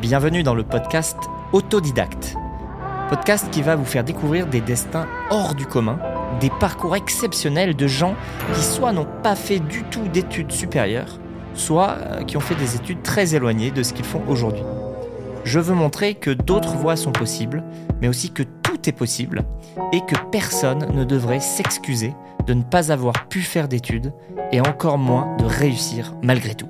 Bienvenue dans le podcast Autodidacte. Podcast qui va vous faire découvrir des destins hors du commun, des parcours exceptionnels de gens qui soit n'ont pas fait du tout d'études supérieures, soit euh, qui ont fait des études très éloignées de ce qu'ils font aujourd'hui. Je veux montrer que d'autres voies sont possibles, mais aussi que tout est possible et que personne ne devrait s'excuser de ne pas avoir pu faire d'études et encore moins de réussir malgré tout.